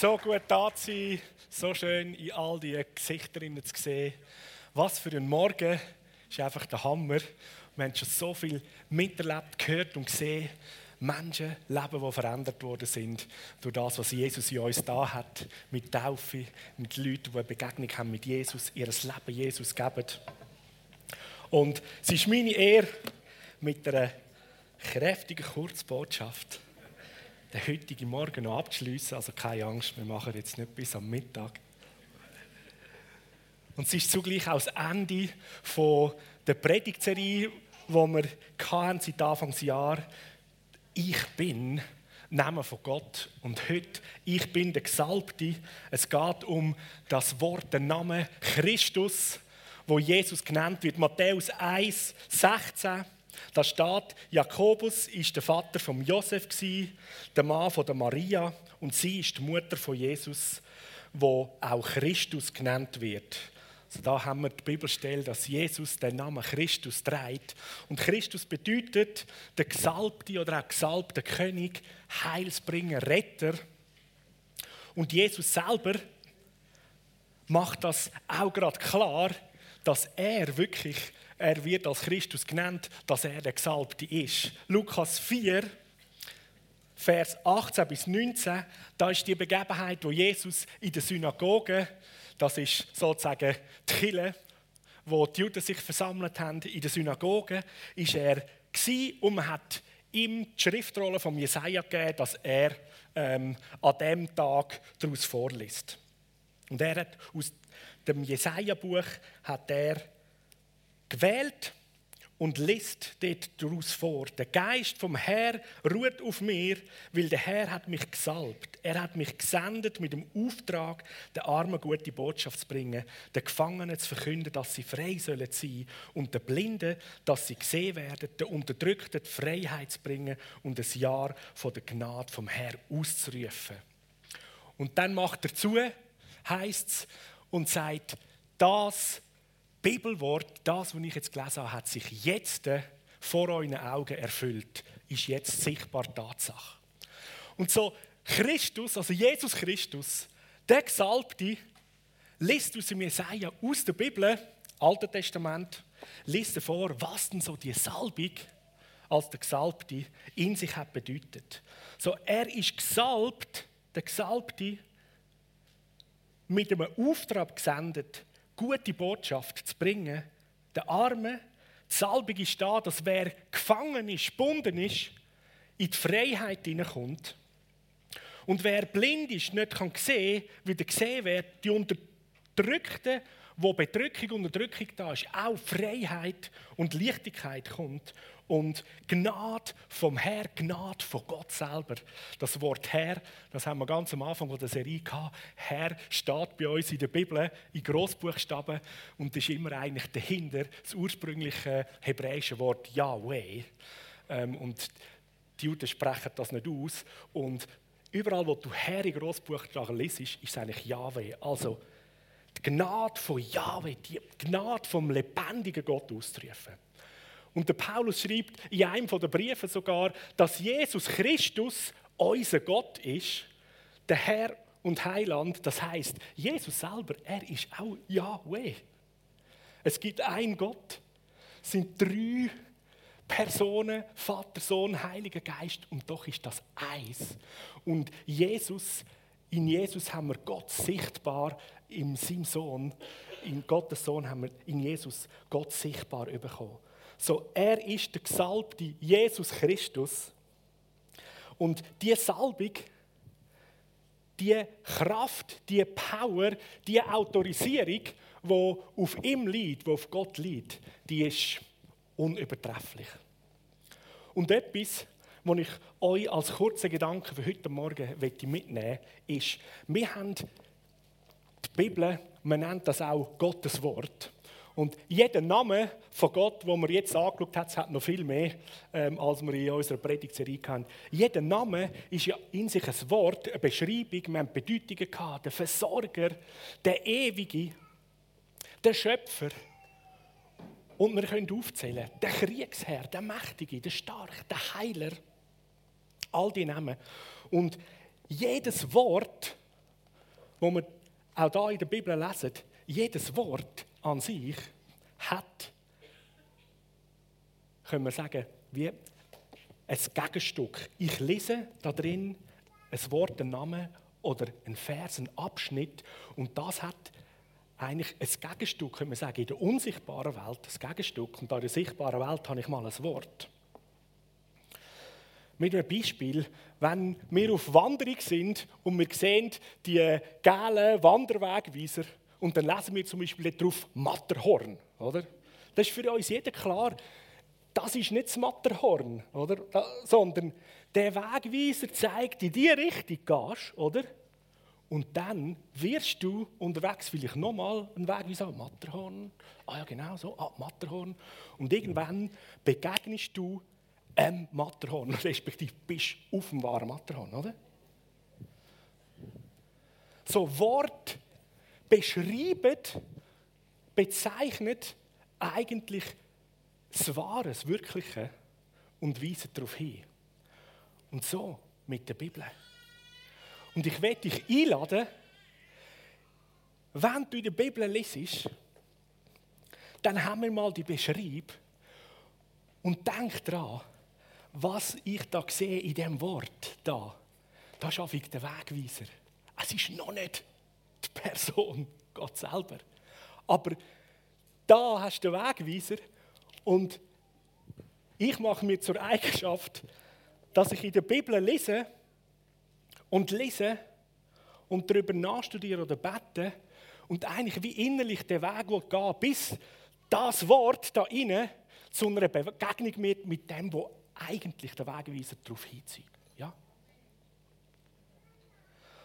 So gut da zu sein, so schön in all die Gesichter zu sehen. Was für ein Morgen, ist einfach der Hammer. Wir haben schon so viel miterlebt, gehört und gesehen. Menschen, Leben, die verändert worden sind durch das, was Jesus in uns da hat, mit Taufe, mit Leuten, die eine Begegnung haben mit Jesus, ihr Leben Jesus geben. Und es ist meine Ehre, mit einer kräftigen Kurzbotschaft den heutigen Morgen noch abzuschließen. Also keine Angst, wir machen jetzt nicht bis am Mittag. Und es ist zugleich auch das Ende von der Predigtserie, die wir hatten seit Anfang des Jahres. Ich bin Namen von Gott. Und heute, ich bin der Gesalbte. Es geht um das Wort, den Namen Christus, wo Jesus genannt wird. Matthäus 1, 16. Da steht, Jakobus ist der Vater von Josef, der Mann von der Maria, und sie ist die Mutter von Jesus, wo auch Christus genannt wird. Also da haben wir die Bibelstelle, dass Jesus den Namen Christus trägt. Und Christus bedeutet der Gesalbte oder auch gesalbte König, Heilsbringer, Retter. Und Jesus selber macht das auch gerade klar, dass er wirklich er wird als Christus genannt, dass er der Gesalbte ist. Lukas 4, Vers 18 bis 19, da ist die Begebenheit, wo Jesus in der Synagoge, das ist sozusagen die Kille, wo die Juden sich versammelt haben, in der Synagoge, ist er und man hat ihm die Schriftrolle von Jesaja gegeben, dass er ähm, an dem Tag daraus vorliest. Und er hat aus dem Jesaja-Buch hat er gewählt und liest dort daraus vor. Der Geist vom Herr ruht auf mir, weil der Herr hat mich gesalbt. Er hat mich gesendet mit dem Auftrag, den Armen gute Botschaft zu bringen, den Gefangenen zu verkünden, dass sie frei sollen sein und den Blinden, dass sie gesehen werden, den Unterdrückten die Freiheit zu bringen und das Jahr von der Gnade vom Herr auszurufen. Und dann macht er zu, heißt es, und sagt, das Bibelwort, das, was ich jetzt gelesen habe, hat sich jetzt vor euren Augen erfüllt, ist jetzt sichtbar Tatsache. Und so Christus, also Jesus Christus, der Gesalbte, liest aus dem Jesaja, aus der Bibel, Alten Testament, liest vor, was denn so die Salbung als der Gesalbte in sich hat bedeutet. So, er ist gesalbt, der Gesalbte, mit einem Auftrag gesendet, gute Botschaft zu bringen, den Armen, die Salbung ist da, dass wer gefangen ist, gebunden ist, in die Freiheit hineinkommt. Und wer blind ist, nicht kann sehen, wieder gesehen wird, die Unterdrückten, wo Bedrückung und Unterdrückung da ist, auch Freiheit und Leichtigkeit kommt und Gnade vom Herr, Gnade von Gott selber. Das Wort Herr, das haben wir ganz am Anfang der Serie gehabt. Herr steht bei uns in der Bibel in Großbuchstaben und ist immer eigentlich dahinter das ursprüngliche hebräische Wort Yahweh. Ähm, und die Juden sprechen das nicht aus. Und überall, wo du Herr in Großbuchstaben liest, ist es eigentlich Yahweh. Also die Gnade von Yahweh, die Gnade vom lebendigen Gott auszurufen. Und der Paulus schreibt in einem der Briefe sogar, dass Jesus Christus unser Gott ist, der Herr und Heiland. Das heißt, Jesus selber, er ist auch Yahweh. Es gibt einen Gott, es sind drei Personen, Vater, Sohn, Heiliger Geist, und doch ist das eins. Und Jesus, in Jesus haben wir Gott sichtbar, in seinem Sohn, in Gottes Sohn haben wir in Jesus Gott sichtbar bekommen. So, er ist der Gesalbte Jesus Christus. Und die Salbung, die Kraft, die Power, die Autorisierung, die auf ihm liegt, die auf Gott liegt, die ist unübertrefflich. Und etwas, was ich euch als kurzen Gedanken für heute Morgen mitnehmen möchte, ist, wir haben die Bibel, man nennt das auch Gottes Wort. Und jeder Name von Gott, wo wir jetzt angeschaut haben, hat noch viel mehr, ähm, als wir in unserer Predigtserie hatten. Jeder Name ist ja in sich ein Wort, eine Beschreibung, wir haben Bedeutungen gehabt. Der Versorger, der Ewige, der Schöpfer. Und wir können aufzählen, der Kriegsherr, der Mächtige, der Starke, der Heiler. All die Namen. Und jedes Wort, wo wir auch da in der Bibel lesen, jedes Wort an sich hat, können wir sagen, wie ein Gegenstück. Ich lese da drin ein Wort, einen Namen oder einen Vers, einen Abschnitt und das hat eigentlich ein Gegenstück, können wir sagen, in der unsichtbaren Welt, ein Gegenstück. Und in der sichtbaren Welt habe ich mal ein Wort. Mit einem Beispiel, wenn wir auf Wanderung sind und wir sehen die gelben Wanderwegweiser und dann lesen wir zum Beispiel drauf Matterhorn, oder? Das ist für uns jeder klar, das ist nicht das Matterhorn, oder? Sondern der Wegweiser zeigt, in die Richtung gehst, oder? Und dann wirst du unterwegs vielleicht nochmal einen Wegweiser, Matterhorn. Ah ja, genau so, ah, Matterhorn. Und irgendwann begegnest du einem Matterhorn, respektive bist auf dem wahren Matterhorn, oder? So Wort beschreibt, bezeichnet eigentlich das Wahre, das Wirkliche und weisen darauf hin. Und so mit der Bibel. Und ich werde dich einladen, wenn du in der Bibel liest, dann haben wir mal die Beschreibung und denk daran, was ich da sehe in dem Wort da. Das ist einfach der Wegweiser. Es ist noch nicht die Person, Gott selber. Aber da hast du den Wegweiser und ich mache mir zur Eigenschaft, dass ich in der Bibel lese und lese und darüber nachstudiere oder bete und eigentlich wie innerlich der Weg gehen bis das Wort da inne zu einer Begegnung mit, mit dem, wo eigentlich der Wegweiser darauf hinzieht. Ja?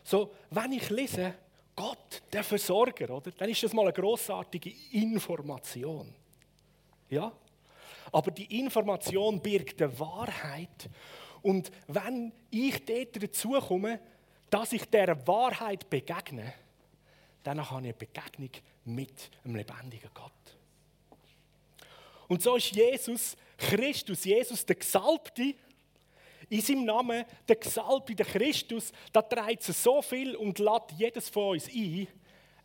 So, wenn ich lese, Gott, der Versorger, oder, dann ist das mal eine großartige Information. Ja? Aber die Information birgt eine Wahrheit. Und wenn ich dort dazu komme, dass ich dieser Wahrheit begegne, dann habe ich eine Begegnung mit einem lebendigen Gott. Und so ist Jesus Christus, Jesus der Gesalbte, in seinem Namen, der Gesalbte, der Christus, da trägt es so viel und lädt jedes von uns ein,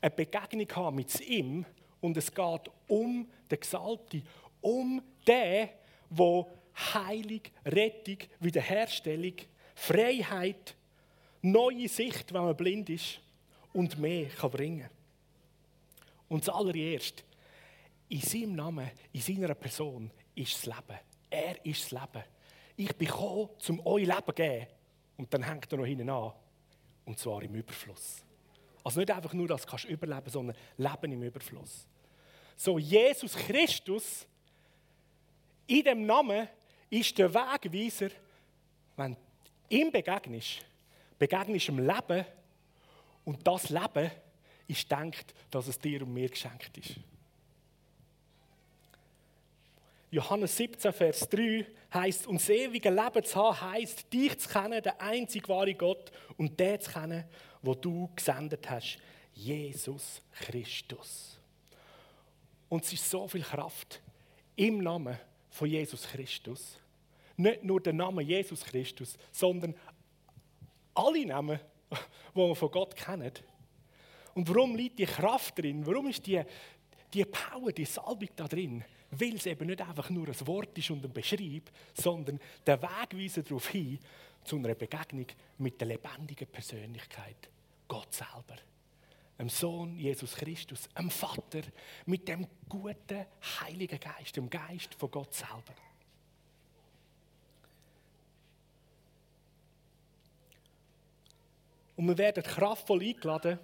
eine Begegnung haben mit ihm. Und es geht um den Gesalbte, um den, der Heilung, Rettung, Wiederherstellung, Freiheit, neue Sicht, wenn man blind ist, und mehr kann bringen. Und das allererst, in seinem Namen, in seiner Person, ist das Leben. Er ist das Leben. Ich bin gekommen, um euch Leben zu geben. Und dann hängt er noch hinten an. Und zwar im Überfluss. Also nicht einfach nur, dass du überleben kannst, sondern Leben im Überfluss. So, Jesus Christus, in dem Namen, ist der Wegweiser, wenn du ihm begegnest, begegnest im Leben und das Leben ist denkt, dass es dir und mir geschenkt ist. Johannes 17, Vers 3 heißt, und ewige Leben zu haben, heißt, dich zu kennen, den einzig wahren Gott und den zu kennen, wo du gesendet hast, Jesus Christus. Und es ist so viel Kraft im Namen von Jesus Christus. Nicht nur der Name Jesus Christus, sondern alle Namen, die wir von Gott kennen. Und warum liegt die Kraft drin? Warum ist die, die Power, die Salbung da drin? Weil es eben nicht einfach nur ein Wort ist und ein Beschreib, sondern der Wegweiser darauf hin zu einer Begegnung mit der lebendigen Persönlichkeit, Gott selber. Dem Sohn Jesus Christus, dem Vater, mit dem guten Heiligen Geist, dem Geist von Gott selber. Und wir werden kraftvoll eingeladen.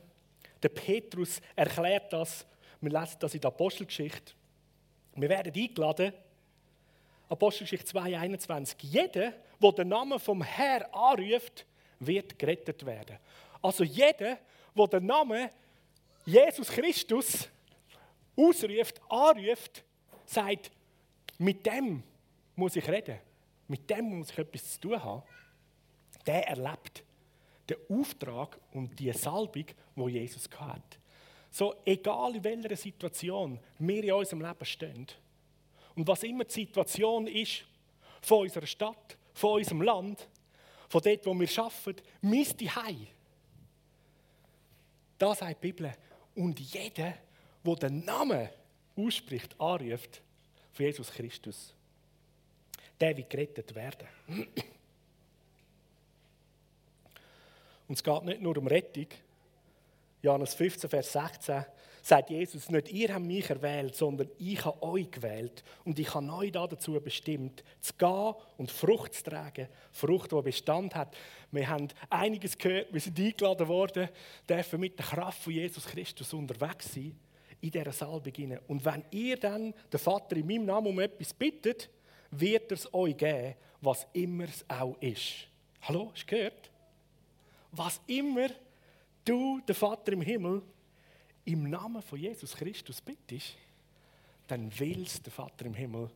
Der Petrus erklärt das. Wir lesen das in der Apostelgeschichte. Wir werden eingeladen, Apostelgeschichte 2,21. Jeder, der den Namen vom Herrn anruft, wird gerettet werden. Also jeder, der den Namen Jesus Christus ausruft, anruft, sagt, mit dem muss ich reden, mit dem muss ich etwas zu tun haben, der erlebt den Auftrag und die Salbung, wo Jesus hat. So, egal in welcher Situation wir in unserem Leben stehen und was immer die Situation ist, von unserer Stadt, von unserem Land, von dort, wo wir arbeiten, mein Zuhause. Da sagt die Bibel, und jeder, der den Namen ausspricht, anruft, von Jesus Christus, der wird gerettet werden. Und es geht nicht nur um Rettung. Johannes 15, Vers 16 sagt Jesus nicht, ihr habt mich erwählt, sondern ich habe euch gewählt. Und ich habe euch dazu bestimmt, zu gehen und Frucht zu tragen. Frucht, die Bestand hat. Wir haben einiges gehört, wir sind eingeladen worden, dürfen mit der Kraft von Jesus Christus unterwegs sein, in dieser Salbung Und wenn ihr dann den Vater in meinem Namen um etwas bittet, wird er es euch geben, was immer es auch ist. Hallo, hast du gehört? was immer du, der Vater im Himmel, im Namen von Jesus Christus bittest, dann will es der Vater im Himmel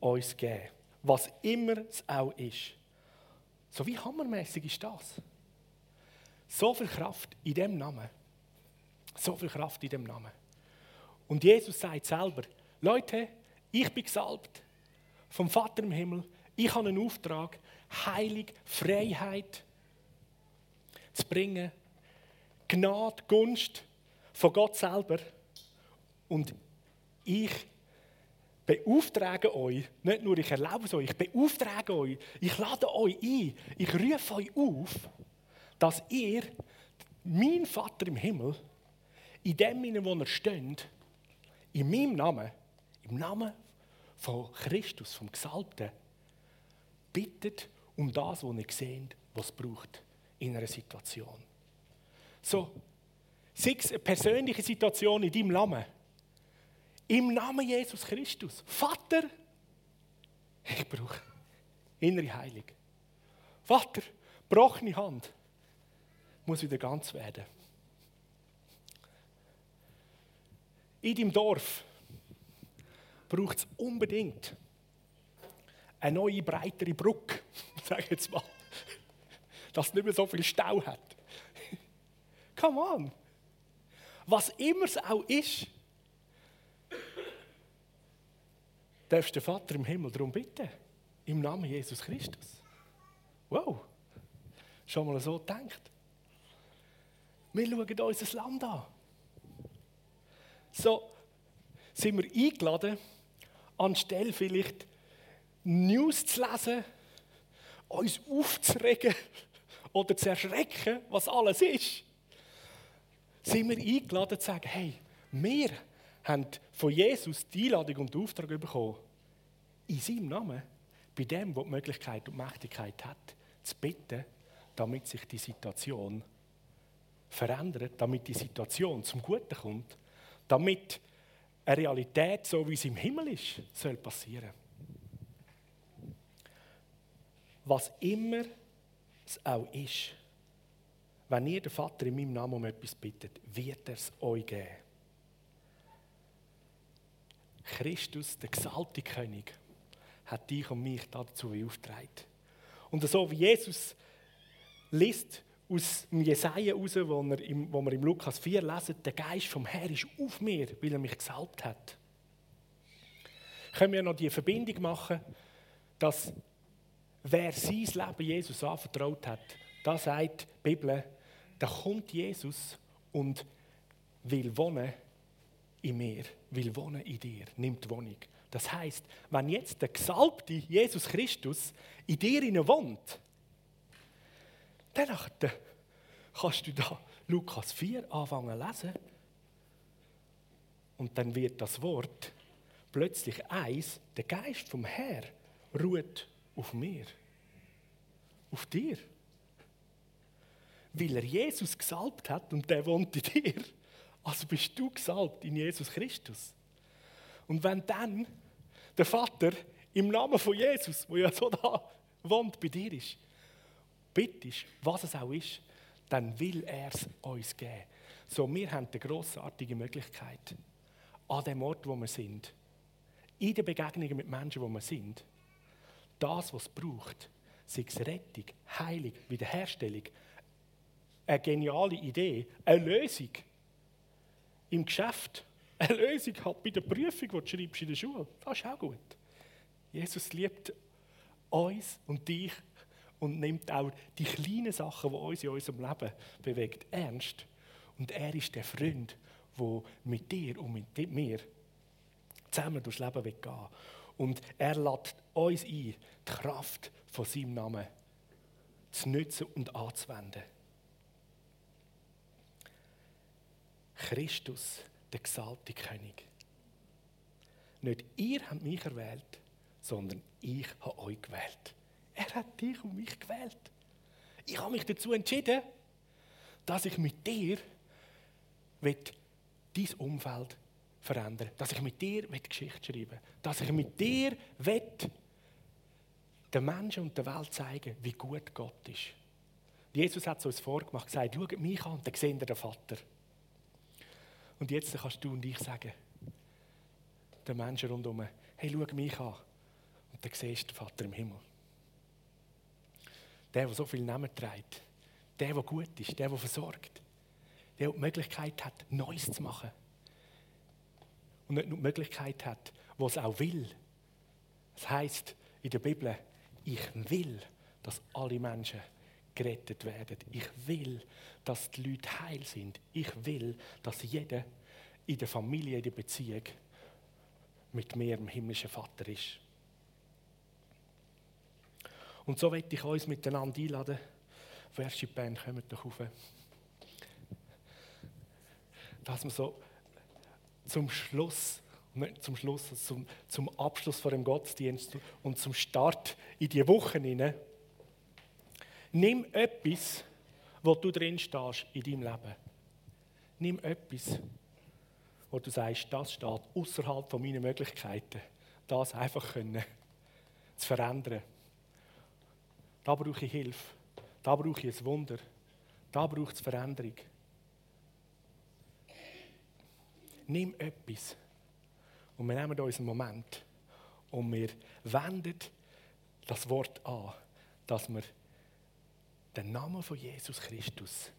uns geben. Was immer es auch ist. So wie hammermäßig ist das? So viel Kraft in dem Namen. So viel Kraft in dem Namen. Und Jesus sagt selber: Leute, ich bin gesalbt vom Vater im Himmel. Ich habe einen Auftrag, Heilig, Freiheit, zu bringen. Gnade, Gunst von Gott selber. Und ich beauftrage euch, nicht nur ich erlaube es euch, ich beauftrage euch, ich lade euch ein, ich rufe euch auf, dass ihr, mein Vater im Himmel, in dem Sinne, wo er steht, in meinem Namen, im Namen von Christus, vom Gesalbten, bittet um das, was ihr seht, was es braucht in einer Situation. So, sei es eine persönliche Situation in deinem Namen. Im Namen Jesus Christus. Vater, ich brauche innere Heilung. Vater, gebrochene Hand muss wieder ganz werden. In deinem Dorf braucht es unbedingt eine neue, breitere Brücke, sage ich jetzt mal dass es nicht mehr so viel Stau hat. Come on! Was immer es auch ist, darfst du den Vater im Himmel darum bitten. Im Namen Jesus Christus. Wow! Schon mal so gedacht. Wir schauen uns das Land an. So sind wir eingeladen, anstelle vielleicht News zu lesen, uns aufzuregen oder zu erschrecken, was alles ist, sind wir eingeladen zu sagen, hey, wir haben von Jesus die Einladung und den Auftrag bekommen, in seinem Namen, bei dem, der die Möglichkeit und Mächtigkeit hat, zu bitten, damit sich die Situation verändert, damit die Situation zum Guten kommt, damit eine Realität, so wie sie im Himmel ist, soll passieren. Was immer es auch ist. Wenn ihr den Vater in meinem Namen um etwas bittet, wird er es euch geben. Christus, der gesalbte König, hat dich und mich dazu beauftragt. Und so wie Jesus liest aus dem Jesaja raus, wo, wir im, wo wir im Lukas 4 lesen, der Geist vom Herrn ist auf mir, weil er mich gesalbt hat. Können wir noch die Verbindung machen, dass wer sein Leben Jesus anvertraut hat, da sagt die Bibel, da kommt Jesus und will wohnen in mir, will wohnen in dir, nimmt Wohnung. Das heißt, wenn jetzt der gesalbte Jesus Christus in dir wohnt, dann kannst du da Lukas 4 anfangen lesen. Und dann wird das Wort plötzlich eins, der Geist vom Herr ruht auf mir. Auf dir. Weil er Jesus gesalbt hat und der wohnt in dir. Also bist du gesalbt in Jesus Christus. Und wenn dann der Vater im Namen von Jesus, wo ja so da wohnt, bei dir ist, bittest, was es auch ist, dann will er es uns geben. So, wir haben die grossartige Möglichkeit, an dem Ort, wo wir sind, in den Begegnungen mit Menschen, wo wir sind, das, was es braucht, sei es Rettung, Heilung, Wiederherstellung, eine geniale Idee, eine Lösung im Geschäft, eine Lösung halt bei der Prüfung, die du schreibst in der Schule. Das ist auch gut. Jesus liebt uns und dich und nimmt auch die kleinen Sachen, die uns in unserem Leben bewegt, ernst Und er ist der Freund, der mit dir und mit mir zusammen durchs Leben gehen will. Und er lädt uns ein, die Kraft von seinem Namen zu nutzen und anzuwenden. Christus, der gesalbte König. Nicht ihr habt mich erwählt, sondern ich habe euch gewählt. Er hat dich und mich gewählt. Ich habe mich dazu entschieden, dass ich mit dir dein Umfeld verändern dass ich mit dir Geschichte schreiben will, dass ich mit dir den Menschen und der Welt zeigen wie gut Gott ist. Jesus hat es uns vorgemacht, gesagt, schaut mich an, dann seht ihr den Vater. Und jetzt kannst du und ich sagen, den Menschen rundherum, hey, schau mich an. Und dann siehst du den Vater im Himmel. Der, der so viel Namen trägt. Der, der gut ist, der, der versorgt. Der, der die Möglichkeit hat, Neues zu machen. Und nicht nur die Möglichkeit hat, was auch will. Das heißt in der Bibel, ich will, dass alle Menschen gerettet werden. Ich will, dass die Leute heil sind. Ich will, dass jeder in der Familie, in der Beziehung mit mir, dem himmlischen Vater, ist. Und so möchte ich uns miteinander einladen. Worship Band, kommt doch rauf. Dass wir so zum Schluss, zum Schluss, zum, zum Abschluss von dem Gottesdienst und zum Start in die Wochen hinein, nimm etwas, wo du drin stehst in deinem Leben. Nimm etwas, wo du sagst, das steht außerhalb von meinen Möglichkeiten, das einfach können, zu verändern. Da brauche ich Hilfe, da brauche ich ein Wunder, da braucht es Veränderung. Nimm etwas und wir nehmen uns einen Moment und wir wenden das Wort an, dass wir den Namen von Jesus Christus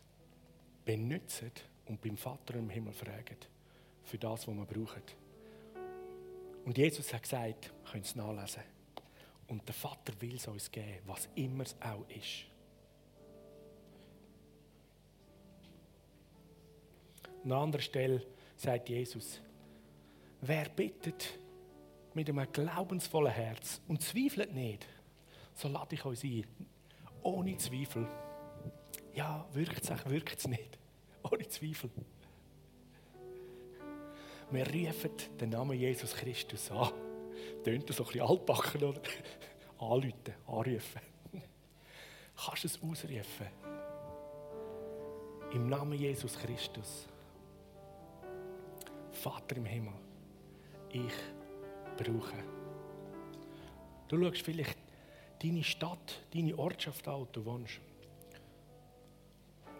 benutzen und beim Vater im Himmel fragen für das, was wir brauchen. Und Jesus hat gesagt, wir können es nachlesen. Und der Vater will es uns geben, was immer es auch ist. An einer anderen Stelle sagt Jesus, wer bittet mit einem glaubensvollen Herz und zweifelt nicht, so lade ich euch ein, ohne Zweifel. Ja, wirkt es, wirkt es nicht. Ohne Zweifel. Wir rufen den Namen Jesus Christus an. Tönt so ein bisschen altbacken, oder? Anrufen, anrufen. Kannst du es ausrufen? Im Namen Jesus Christus. Vater im Himmel, ich brauche. Du schaust vielleicht deine Stadt, deine Ortschaft an, du wohnst.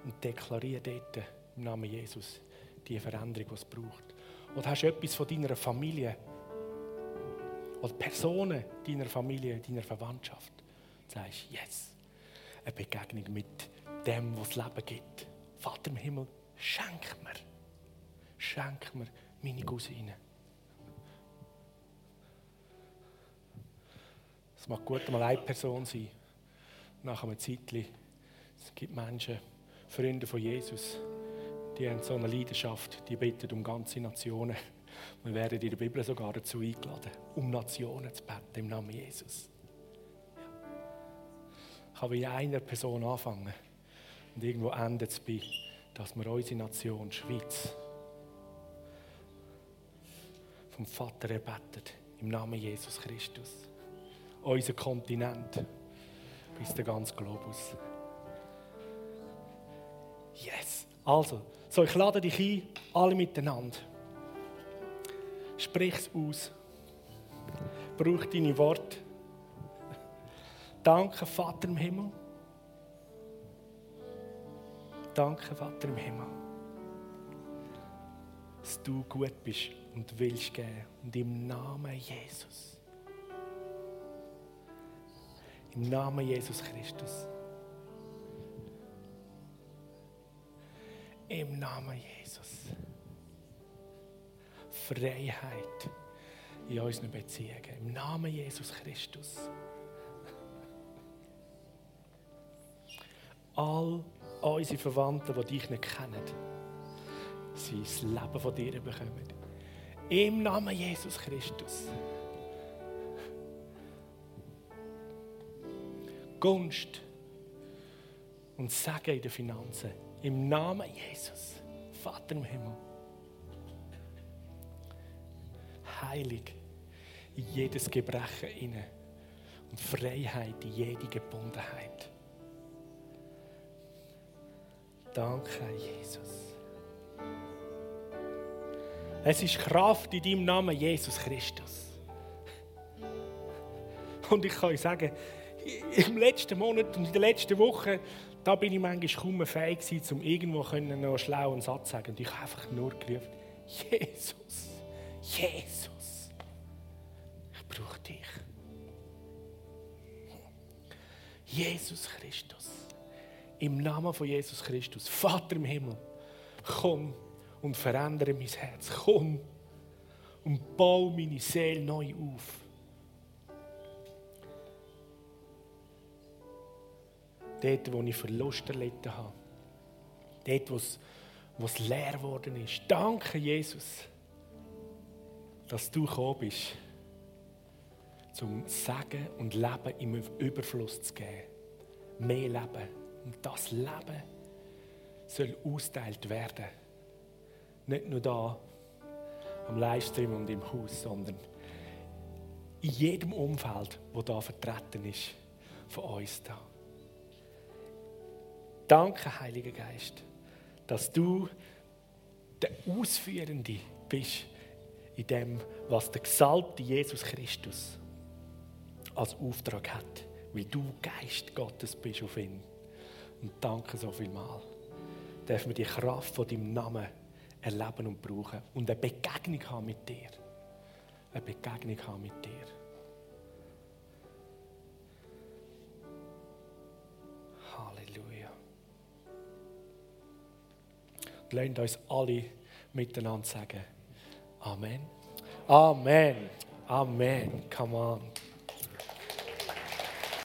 Und deklariere dort im Namen Jesus die Veränderung, die es braucht. Oder hast du etwas von deiner Familie oder Personen deiner Familie, deiner Verwandtschaft? Du sagst, yes, eine Begegnung mit dem, was das Leben gibt. Vater im Himmel, schenk mir, schenk mir meine Cousine. Es mag gut mal eine Person sein, nach einem Zeitchen. Es gibt Menschen, Freunde von Jesus, die haben so eine Leidenschaft, die beten um ganze Nationen. Wir werden in der Bibel sogar dazu eingeladen, um Nationen zu beten im Namen Jesus. Ich kann bei einer Person anfangen und irgendwo endet es bei, dass wir unsere Nation, Schweiz, vom Vater erbettet, im Namen Jesus Christus. Unser Kontinent bis der ganze Globus. Yes! Also, so, ich lade dich ein, alle miteinander. Sprich es aus. Brauch deine Worte. Danke, Vater im Himmel. Danke, Vater im Himmel, dass du gut bist und willst geben. Und im Namen Jesus. Im Namen Jesus Christus. Im Namen Jesus. Freiheit in unseren Beziehungen. Im Namen Jesus Christus. All unsere Verwandten, die dich nicht kennen, sie das Leben von dir bekommen. Im Namen Jesus Christus. Gunst und Segen in den Finanzen. Im Namen Jesus. Vater im Himmel. Heilig in jedes Gebrechen inne und Freiheit in jede Gebundenheit. Danke, Jesus. Es ist Kraft in deinem Namen, Jesus Christus. Und ich kann euch sagen, im letzten Monat und in der letzten Woche, da bin ich manchmal kaum fähig gewesen, um irgendwo noch einen schlauen Satz zu sagen. Und ich habe einfach nur gerufen, Jesus, Jesus, ich brauche dich. Jesus Christus, im Namen von Jesus Christus, Vater im Himmel, komm und verändere mein Herz. Komm und baue meine Seele neu auf. Dort, wo ich Verlust erlitten habe. Dort, wo es leer geworden ist. Danke, Jesus, dass du gekommen bist, zum Sagen und Leben im Überfluss zu geben. Mehr Leben. Und das Leben soll austeilt werden. Nicht nur da am Livestream und im Haus, sondern in jedem Umfeld, wo da vertreten ist, von uns da. Danke, Heiliger Geist, dass du der Ausführende bist in dem, was der gesalbte Jesus Christus als Auftrag hat, weil du Geist Gottes bist auf ihn. Und danke so viel mal. Dürfen wir die Kraft von deinem Namen erleben und brauchen und eine Begegnung haben mit dir. Eine Begegnung haben mit dir. Halleluja. Und lasst uns alle miteinander sagen: Amen. Amen. Amen. Come on.